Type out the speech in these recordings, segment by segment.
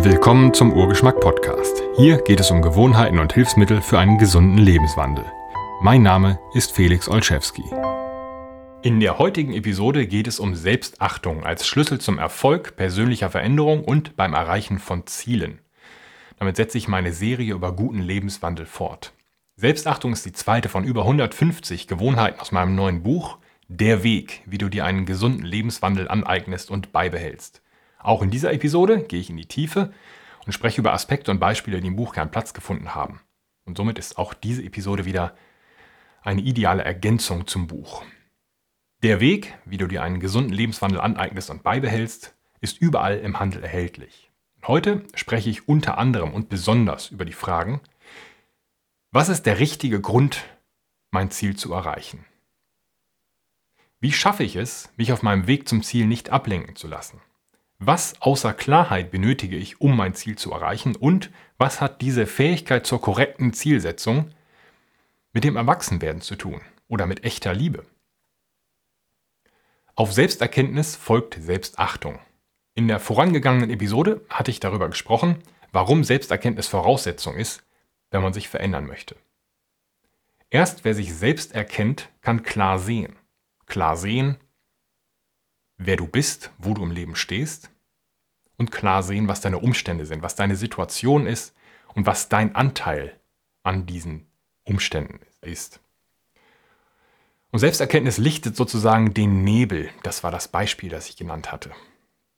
Willkommen zum Urgeschmack Podcast. Hier geht es um Gewohnheiten und Hilfsmittel für einen gesunden Lebenswandel. Mein Name ist Felix Olszewski. In der heutigen Episode geht es um Selbstachtung als Schlüssel zum Erfolg, persönlicher Veränderung und beim Erreichen von Zielen. Damit setze ich meine Serie über guten Lebenswandel fort. Selbstachtung ist die zweite von über 150 Gewohnheiten aus meinem neuen Buch Der Weg, wie du dir einen gesunden Lebenswandel aneignest und beibehältst. Auch in dieser Episode gehe ich in die Tiefe und spreche über Aspekte und Beispiele, die im Buch keinen Platz gefunden haben. Und somit ist auch diese Episode wieder eine ideale Ergänzung zum Buch. Der Weg, wie du dir einen gesunden Lebenswandel aneignest und beibehältst, ist überall im Handel erhältlich. Heute spreche ich unter anderem und besonders über die Fragen, was ist der richtige Grund, mein Ziel zu erreichen? Wie schaffe ich es, mich auf meinem Weg zum Ziel nicht ablenken zu lassen? Was außer Klarheit benötige ich, um mein Ziel zu erreichen? Und was hat diese Fähigkeit zur korrekten Zielsetzung mit dem Erwachsenwerden zu tun oder mit echter Liebe? Auf Selbsterkenntnis folgt Selbstachtung. In der vorangegangenen Episode hatte ich darüber gesprochen, warum Selbsterkenntnis Voraussetzung ist, wenn man sich verändern möchte. Erst wer sich selbst erkennt, kann klar sehen. Klar sehen, wer du bist, wo du im Leben stehst und klar sehen, was deine Umstände sind, was deine Situation ist und was dein Anteil an diesen Umständen ist. Und Selbsterkenntnis lichtet sozusagen den Nebel, das war das Beispiel, das ich genannt hatte.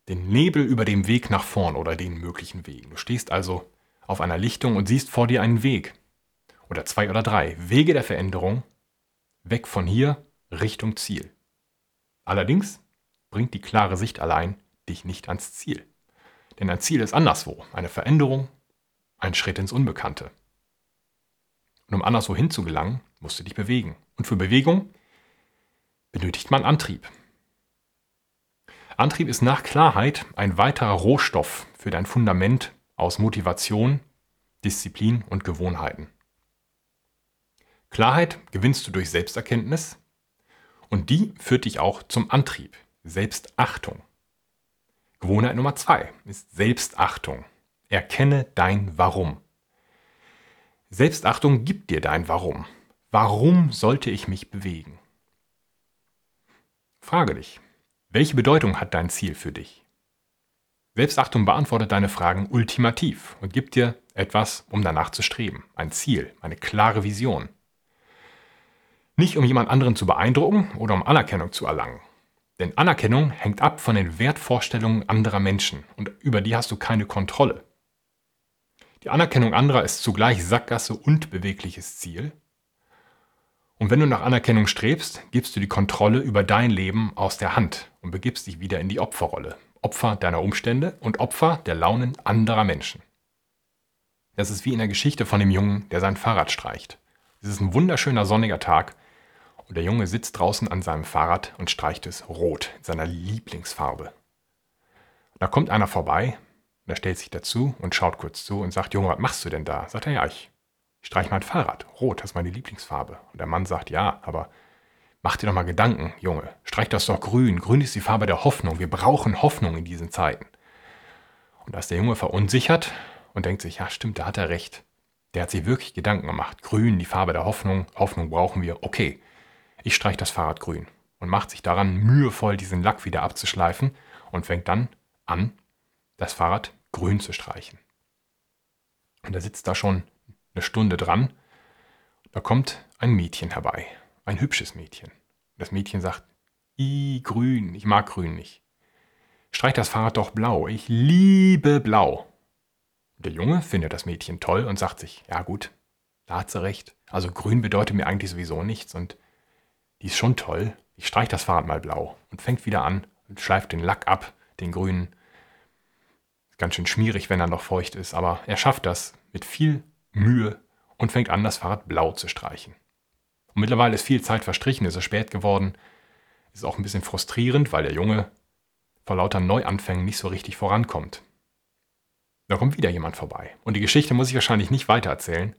Den Nebel über dem Weg nach vorn oder den möglichen Wegen. Du stehst also auf einer Lichtung und siehst vor dir einen Weg. Oder zwei oder drei Wege der Veränderung, weg von hier Richtung Ziel. Allerdings bringt die klare Sicht allein dich nicht ans Ziel. Denn ein Ziel ist anderswo, eine Veränderung, ein Schritt ins Unbekannte. Und um anderswo hinzugelangen, musst du dich bewegen. Und für Bewegung benötigt man Antrieb. Antrieb ist nach Klarheit ein weiterer Rohstoff für dein Fundament aus Motivation, Disziplin und Gewohnheiten. Klarheit gewinnst du durch Selbsterkenntnis und die führt dich auch zum Antrieb, Selbstachtung. Gewohnheit Nummer zwei ist Selbstachtung. Erkenne dein Warum. Selbstachtung gibt dir dein Warum. Warum sollte ich mich bewegen? Frage dich, welche Bedeutung hat dein Ziel für dich? Selbstachtung beantwortet deine Fragen ultimativ und gibt dir etwas, um danach zu streben. Ein Ziel, eine klare Vision. Nicht um jemand anderen zu beeindrucken oder um Anerkennung zu erlangen. Denn Anerkennung hängt ab von den Wertvorstellungen anderer Menschen und über die hast du keine Kontrolle. Die Anerkennung anderer ist zugleich Sackgasse und bewegliches Ziel. Und wenn du nach Anerkennung strebst, gibst du die Kontrolle über dein Leben aus der Hand und begibst dich wieder in die Opferrolle. Opfer deiner Umstände und Opfer der Launen anderer Menschen. Das ist wie in der Geschichte von dem Jungen, der sein Fahrrad streicht. Es ist ein wunderschöner sonniger Tag und der Junge sitzt draußen an seinem Fahrrad und streicht es rot, in seiner Lieblingsfarbe. Da kommt einer vorbei, und er stellt sich dazu und schaut kurz zu und sagt, Junge, was machst du denn da? Sagt er, ja, ich streich mein Fahrrad. Rot, das ist meine Lieblingsfarbe. Und der Mann sagt, ja, aber mach dir doch mal Gedanken, Junge. Streich das doch grün. Grün ist die Farbe der Hoffnung. Wir brauchen Hoffnung in diesen Zeiten. Und da ist der Junge verunsichert und denkt sich, ja, stimmt, da hat er recht. Der hat sich wirklich Gedanken gemacht. Grün, die Farbe der Hoffnung. Hoffnung brauchen wir. Okay, ich streiche das Fahrrad grün und macht sich daran mühevoll, diesen Lack wieder abzuschleifen und fängt dann an, das Fahrrad grün zu streichen. Und er sitzt da schon eine Stunde dran. Da kommt ein Mädchen herbei, ein hübsches Mädchen. Das Mädchen sagt, I, grün, ich mag grün nicht. Streich das Fahrrad doch blau, ich liebe blau. Der Junge findet das Mädchen toll und sagt sich, ja gut, da hat sie recht. Also grün bedeutet mir eigentlich sowieso nichts und die ist schon toll. Ich streich das Fahrrad mal blau und fängt wieder an und schleift den Lack ab, den grünen. Ist ganz schön schmierig, wenn er noch feucht ist, aber er schafft das mit viel Mühe und fängt an, das Fahrrad blau zu streichen. Und mittlerweile ist viel Zeit verstrichen, ist es spät geworden. Ist auch ein bisschen frustrierend, weil der Junge vor lauter Neuanfängen nicht so richtig vorankommt. Da kommt wieder jemand vorbei. Und die Geschichte muss ich wahrscheinlich nicht weitererzählen.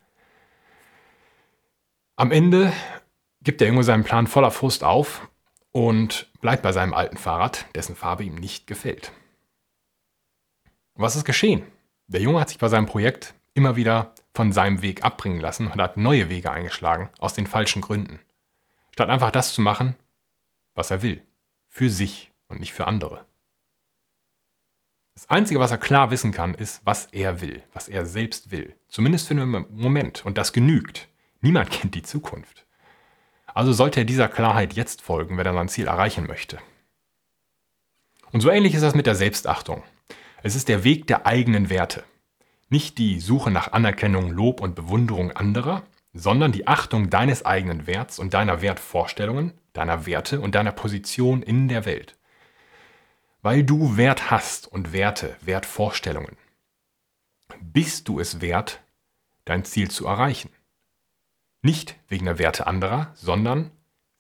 Am Ende gibt der Junge seinen Plan voller Frust auf und bleibt bei seinem alten Fahrrad, dessen Farbe ihm nicht gefällt. Was ist geschehen? Der Junge hat sich bei seinem Projekt immer wieder von seinem Weg abbringen lassen und hat neue Wege eingeschlagen, aus den falschen Gründen. Statt einfach das zu machen, was er will. Für sich und nicht für andere. Das Einzige, was er klar wissen kann, ist, was er will, was er selbst will. Zumindest für einen Moment. Und das genügt. Niemand kennt die Zukunft. Also sollte er dieser Klarheit jetzt folgen, wenn er sein Ziel erreichen möchte. Und so ähnlich ist das mit der Selbstachtung. Es ist der Weg der eigenen Werte. Nicht die Suche nach Anerkennung, Lob und Bewunderung anderer, sondern die Achtung deines eigenen Werts und deiner Wertvorstellungen, deiner Werte und deiner Position in der Welt. Weil du Wert hast und Werte, Wertvorstellungen, bist du es wert, dein Ziel zu erreichen. Nicht wegen der Werte anderer, sondern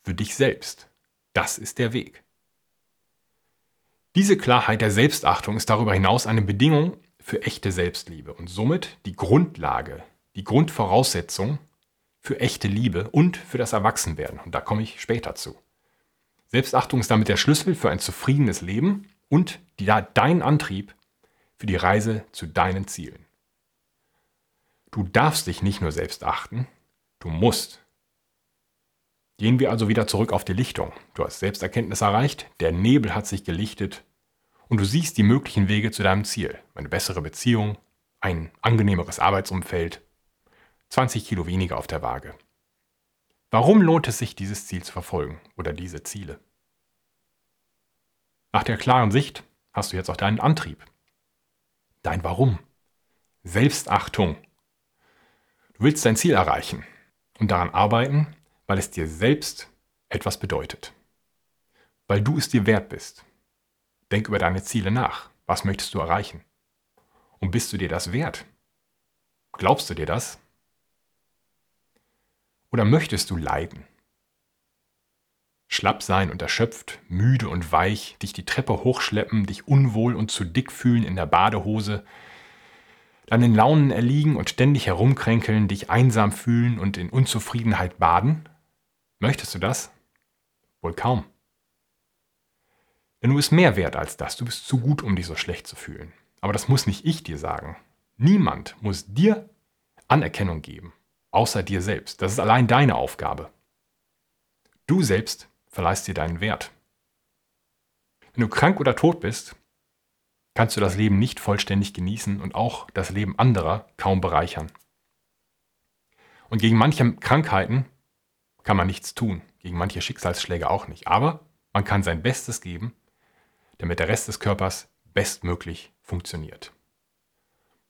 für dich selbst. Das ist der Weg. Diese Klarheit der Selbstachtung ist darüber hinaus eine Bedingung für echte Selbstliebe und somit die Grundlage, die Grundvoraussetzung für echte Liebe und für das Erwachsenwerden. Und da komme ich später zu. Selbstachtung ist damit der Schlüssel für ein zufriedenes Leben und die, dein Antrieb für die Reise zu deinen Zielen. Du darfst dich nicht nur selbst achten, du musst. Gehen wir also wieder zurück auf die Lichtung. Du hast Selbsterkenntnis erreicht, der Nebel hat sich gelichtet und du siehst die möglichen Wege zu deinem Ziel. Eine bessere Beziehung, ein angenehmeres Arbeitsumfeld, 20 Kilo weniger auf der Waage. Warum lohnt es sich, dieses Ziel zu verfolgen oder diese Ziele? Nach der klaren Sicht hast du jetzt auch deinen Antrieb. Dein Warum. Selbstachtung. Du willst dein Ziel erreichen und daran arbeiten, weil es dir selbst etwas bedeutet. Weil du es dir wert bist. Denk über deine Ziele nach. Was möchtest du erreichen? Und bist du dir das wert? Glaubst du dir das? Oder möchtest du leiden? Schlapp sein und erschöpft, müde und weich, dich die Treppe hochschleppen, dich unwohl und zu dick fühlen in der Badehose, deinen Launen erliegen und ständig herumkränkeln, dich einsam fühlen und in Unzufriedenheit baden? Möchtest du das? Wohl kaum. Denn du bist mehr wert als das. Du bist zu gut, um dich so schlecht zu fühlen. Aber das muss nicht ich dir sagen. Niemand muss dir Anerkennung geben, außer dir selbst. Das ist allein deine Aufgabe. Du selbst verleihst dir deinen Wert. Wenn du krank oder tot bist, kannst du das Leben nicht vollständig genießen und auch das Leben anderer kaum bereichern. Und gegen manche Krankheiten kann man nichts tun, gegen manche Schicksalsschläge auch nicht. Aber man kann sein Bestes geben, damit der Rest des Körpers bestmöglich funktioniert.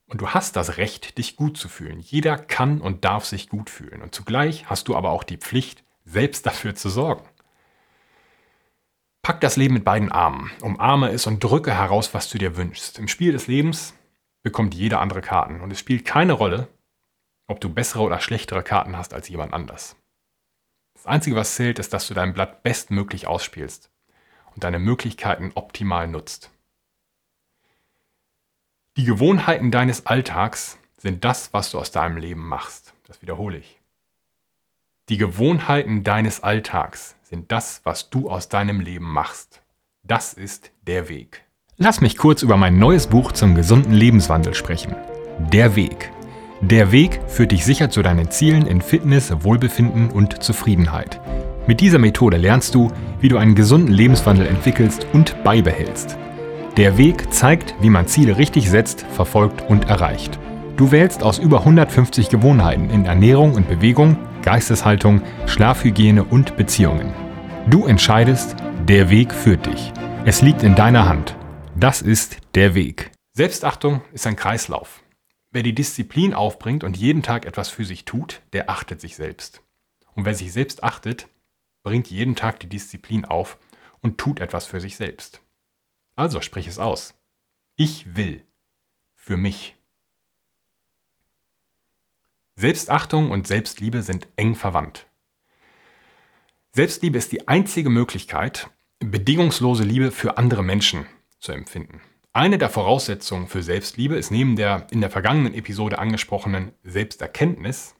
Und du hast das Recht, dich gut zu fühlen. Jeder kann und darf sich gut fühlen. Und zugleich hast du aber auch die Pflicht, selbst dafür zu sorgen. Pack das Leben mit beiden Armen, umarme es und drücke heraus, was du dir wünschst. Im Spiel des Lebens bekommt jeder andere Karten und es spielt keine Rolle, ob du bessere oder schlechtere Karten hast als jemand anders. Das Einzige, was zählt, ist, dass du dein Blatt bestmöglich ausspielst und deine Möglichkeiten optimal nutzt. Die Gewohnheiten deines Alltags sind das, was du aus deinem Leben machst. Das wiederhole ich. Die Gewohnheiten deines Alltags sind das, was du aus deinem Leben machst. Das ist der Weg. Lass mich kurz über mein neues Buch zum gesunden Lebenswandel sprechen. Der Weg. Der Weg führt dich sicher zu deinen Zielen in Fitness, Wohlbefinden und Zufriedenheit. Mit dieser Methode lernst du, wie du einen gesunden Lebenswandel entwickelst und beibehältst. Der Weg zeigt, wie man Ziele richtig setzt, verfolgt und erreicht. Du wählst aus über 150 Gewohnheiten in Ernährung und Bewegung, Geisteshaltung, Schlafhygiene und Beziehungen. Du entscheidest, der Weg führt dich. Es liegt in deiner Hand. Das ist der Weg. Selbstachtung ist ein Kreislauf. Wer die Disziplin aufbringt und jeden Tag etwas für sich tut, der achtet sich selbst. Und wer sich selbst achtet, bringt jeden Tag die Disziplin auf und tut etwas für sich selbst. Also sprich es aus. Ich will. Für mich. Selbstachtung und Selbstliebe sind eng verwandt. Selbstliebe ist die einzige Möglichkeit, bedingungslose Liebe für andere Menschen zu empfinden. Eine der Voraussetzungen für Selbstliebe ist neben der in der vergangenen Episode angesprochenen Selbsterkenntnis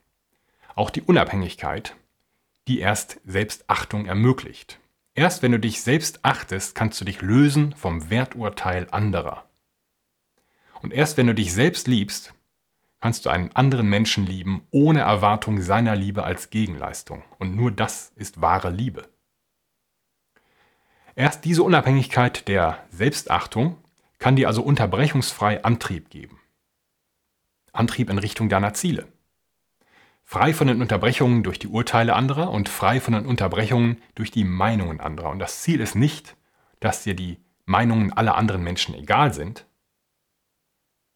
auch die Unabhängigkeit, die erst Selbstachtung ermöglicht. Erst wenn du dich selbst achtest, kannst du dich lösen vom Werturteil anderer. Und erst wenn du dich selbst liebst, kannst du einen anderen Menschen lieben, ohne Erwartung seiner Liebe als Gegenleistung. Und nur das ist wahre Liebe. Erst diese Unabhängigkeit der Selbstachtung kann dir also unterbrechungsfrei Antrieb geben. Antrieb in Richtung deiner Ziele. Frei von den Unterbrechungen durch die Urteile anderer und frei von den Unterbrechungen durch die Meinungen anderer. Und das Ziel ist nicht, dass dir die Meinungen aller anderen Menschen egal sind,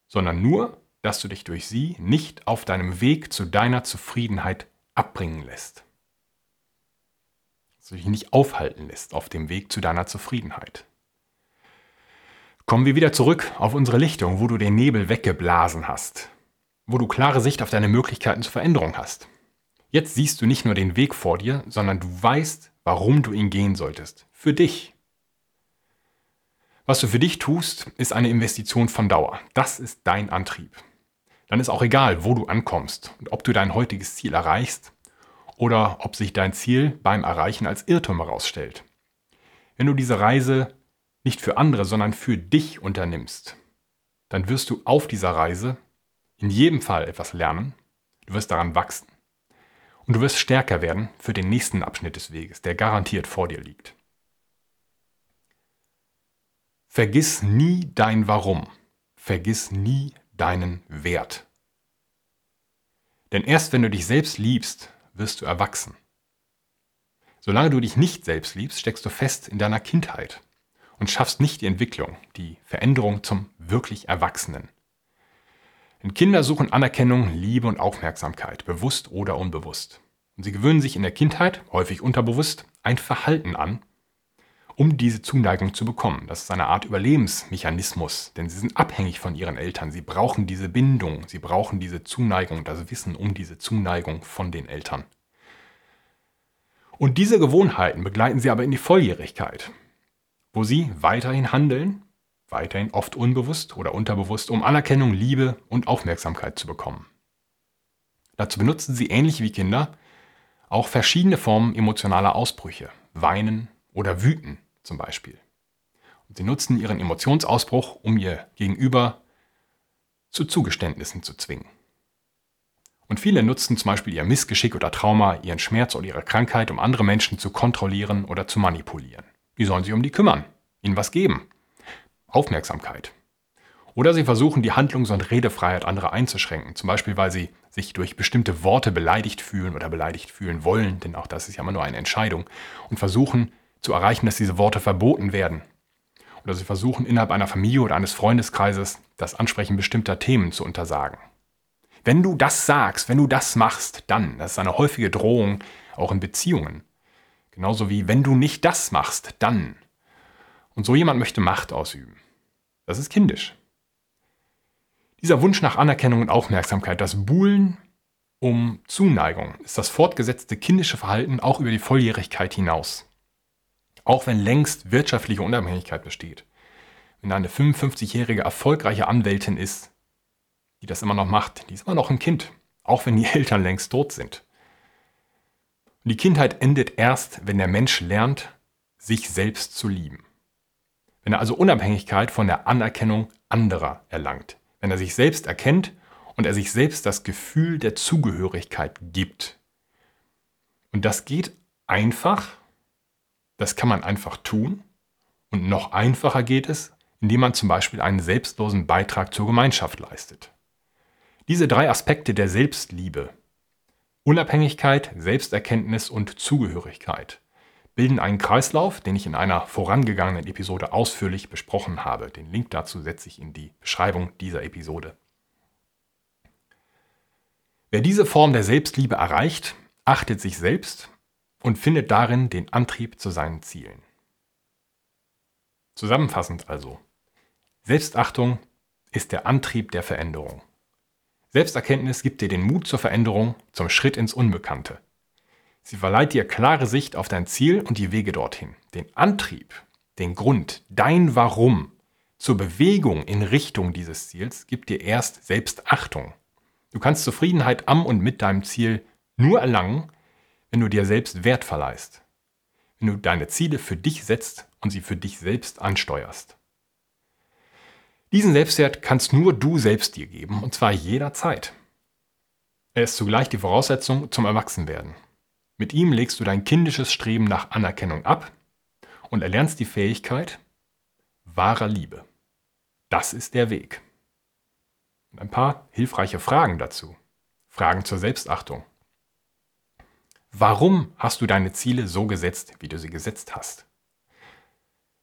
sondern nur, dass du dich durch sie nicht auf deinem Weg zu deiner Zufriedenheit abbringen lässt. Dass du dich nicht aufhalten lässt auf dem Weg zu deiner Zufriedenheit. Kommen wir wieder zurück auf unsere Lichtung, wo du den Nebel weggeblasen hast, wo du klare Sicht auf deine Möglichkeiten zur Veränderung hast. Jetzt siehst du nicht nur den Weg vor dir, sondern du weißt, warum du ihn gehen solltest. Für dich. Was du für dich tust, ist eine Investition von Dauer. Das ist dein Antrieb. Dann ist auch egal, wo du ankommst und ob du dein heutiges Ziel erreichst oder ob sich dein Ziel beim Erreichen als Irrtum herausstellt. Wenn du diese Reise nicht für andere, sondern für dich unternimmst, dann wirst du auf dieser Reise in jedem Fall etwas lernen, du wirst daran wachsen und du wirst stärker werden für den nächsten Abschnitt des Weges, der garantiert vor dir liegt. Vergiss nie dein Warum. Vergiss nie deinen Wert. Denn erst wenn du dich selbst liebst, wirst du erwachsen. Solange du dich nicht selbst liebst, steckst du fest in deiner Kindheit und schaffst nicht die Entwicklung, die Veränderung zum wirklich Erwachsenen. Denn Kinder suchen Anerkennung, Liebe und Aufmerksamkeit, bewusst oder unbewusst. Und sie gewöhnen sich in der Kindheit, häufig unterbewusst, ein Verhalten an, um diese Zuneigung zu bekommen. Das ist eine Art Überlebensmechanismus, denn sie sind abhängig von ihren Eltern. Sie brauchen diese Bindung, sie brauchen diese Zuneigung, das Wissen um diese Zuneigung von den Eltern. Und diese Gewohnheiten begleiten sie aber in die Volljährigkeit, wo sie weiterhin handeln, weiterhin oft unbewusst oder unterbewusst, um Anerkennung, Liebe und Aufmerksamkeit zu bekommen. Dazu benutzen sie ähnlich wie Kinder auch verschiedene Formen emotionaler Ausbrüche, weinen oder wüten, zum Beispiel. Und sie nutzen ihren Emotionsausbruch, um ihr Gegenüber zu Zugeständnissen zu zwingen. Und viele nutzen zum Beispiel ihr Missgeschick oder Trauma, ihren Schmerz oder ihre Krankheit, um andere Menschen zu kontrollieren oder zu manipulieren. Die sollen sich um die kümmern, ihnen was geben. Aufmerksamkeit. Oder sie versuchen, die Handlungs- und Redefreiheit anderer einzuschränken, zum Beispiel weil sie sich durch bestimmte Worte beleidigt fühlen oder beleidigt fühlen wollen, denn auch das ist ja immer nur eine Entscheidung, und versuchen, zu erreichen, dass diese Worte verboten werden. Oder sie versuchen innerhalb einer Familie oder eines Freundeskreises das Ansprechen bestimmter Themen zu untersagen. Wenn du das sagst, wenn du das machst, dann, das ist eine häufige Drohung auch in Beziehungen. Genauso wie wenn du nicht das machst, dann. Und so jemand möchte Macht ausüben. Das ist kindisch. Dieser Wunsch nach Anerkennung und Aufmerksamkeit, das Buhlen um Zuneigung, ist das fortgesetzte kindische Verhalten auch über die Volljährigkeit hinaus. Auch wenn längst wirtschaftliche Unabhängigkeit besteht. Wenn eine 55-jährige erfolgreiche Anwältin ist, die das immer noch macht, die ist immer noch ein Kind, auch wenn die Eltern längst tot sind. Und die Kindheit endet erst, wenn der Mensch lernt, sich selbst zu lieben. Wenn er also Unabhängigkeit von der Anerkennung anderer erlangt. Wenn er sich selbst erkennt und er sich selbst das Gefühl der Zugehörigkeit gibt. Und das geht einfach, das kann man einfach tun. Und noch einfacher geht es, indem man zum Beispiel einen selbstlosen Beitrag zur Gemeinschaft leistet. Diese drei Aspekte der Selbstliebe, Unabhängigkeit, Selbsterkenntnis und Zugehörigkeit, bilden einen Kreislauf, den ich in einer vorangegangenen Episode ausführlich besprochen habe. Den Link dazu setze ich in die Beschreibung dieser Episode. Wer diese Form der Selbstliebe erreicht, achtet sich selbst und findet darin den Antrieb zu seinen Zielen. Zusammenfassend also, Selbstachtung ist der Antrieb der Veränderung. Selbsterkenntnis gibt dir den Mut zur Veränderung, zum Schritt ins Unbekannte. Sie verleiht dir klare Sicht auf dein Ziel und die Wege dorthin. Den Antrieb, den Grund, dein Warum zur Bewegung in Richtung dieses Ziels gibt dir erst Selbstachtung. Du kannst Zufriedenheit am und mit deinem Ziel nur erlangen, wenn du dir selbst Wert verleihst, wenn du deine Ziele für dich setzt und sie für dich selbst ansteuerst. Diesen Selbstwert kannst nur du selbst dir geben, und zwar jederzeit. Er ist zugleich die Voraussetzung zum Erwachsenwerden. Mit ihm legst du dein kindisches Streben nach Anerkennung ab und erlernst die Fähigkeit wahrer Liebe. Das ist der Weg. Und ein paar hilfreiche Fragen dazu. Fragen zur Selbstachtung. Warum hast du deine Ziele so gesetzt, wie du sie gesetzt hast?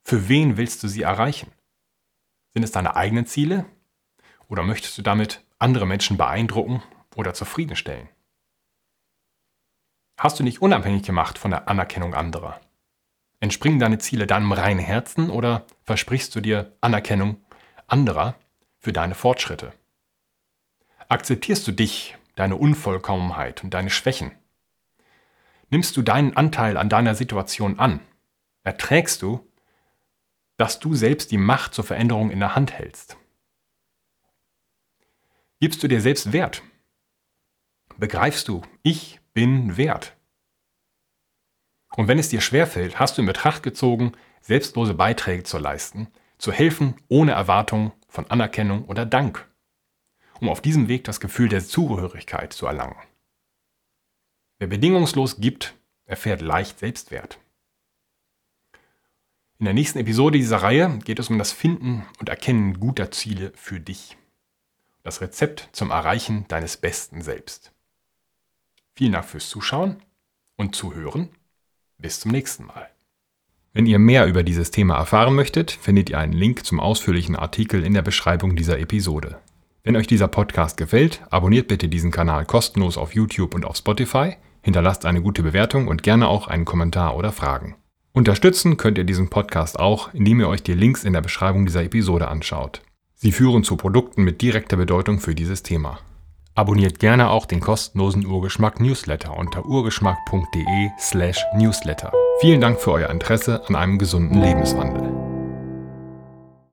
Für wen willst du sie erreichen? Sind es deine eigenen Ziele? Oder möchtest du damit andere Menschen beeindrucken oder zufriedenstellen? Hast du dich unabhängig gemacht von der Anerkennung anderer? Entspringen deine Ziele deinem reinen Herzen oder versprichst du dir Anerkennung anderer für deine Fortschritte? Akzeptierst du dich, deine Unvollkommenheit und deine Schwächen? Nimmst du deinen Anteil an deiner Situation an? Erträgst du, dass du selbst die Macht zur Veränderung in der Hand hältst? Gibst du dir selbst Wert? Begreifst du, ich bin wert? Und wenn es dir schwerfällt, hast du in Betracht gezogen, selbstlose Beiträge zu leisten, zu helfen ohne Erwartung von Anerkennung oder Dank, um auf diesem Weg das Gefühl der Zugehörigkeit zu erlangen. Wer bedingungslos gibt, erfährt leicht Selbstwert. In der nächsten Episode dieser Reihe geht es um das Finden und Erkennen guter Ziele für dich. Das Rezept zum Erreichen deines besten Selbst. Vielen Dank fürs Zuschauen und Zuhören. Bis zum nächsten Mal. Wenn ihr mehr über dieses Thema erfahren möchtet, findet ihr einen Link zum ausführlichen Artikel in der Beschreibung dieser Episode. Wenn euch dieser Podcast gefällt, abonniert bitte diesen Kanal kostenlos auf YouTube und auf Spotify, hinterlasst eine gute Bewertung und gerne auch einen Kommentar oder Fragen. Unterstützen könnt ihr diesen Podcast auch, indem ihr euch die Links in der Beschreibung dieser Episode anschaut. Sie führen zu Produkten mit direkter Bedeutung für dieses Thema. Abonniert gerne auch den kostenlosen Urgeschmack Newsletter unter urgeschmack.de/newsletter. Vielen Dank für euer Interesse an einem gesunden Lebenswandel.